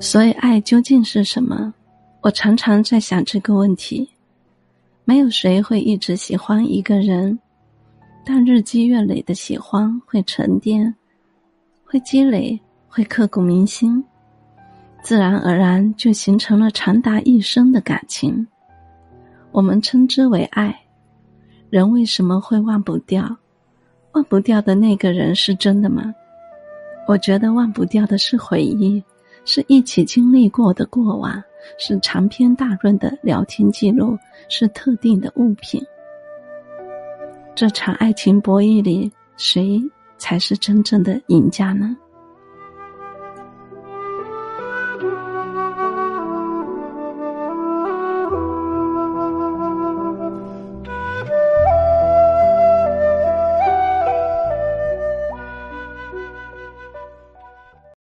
所以，爱究竟是什么？我常常在想这个问题。没有谁会一直喜欢一个人，但日积月累的喜欢会沉淀，会积累，会刻骨铭心，自然而然就形成了长达一生的感情。我们称之为爱。人为什么会忘不掉？忘不掉的那个人是真的吗？我觉得忘不掉的是回忆。是一起经历过的过往，是长篇大论的聊天记录，是特定的物品。这场爱情博弈里，谁才是真正的赢家呢？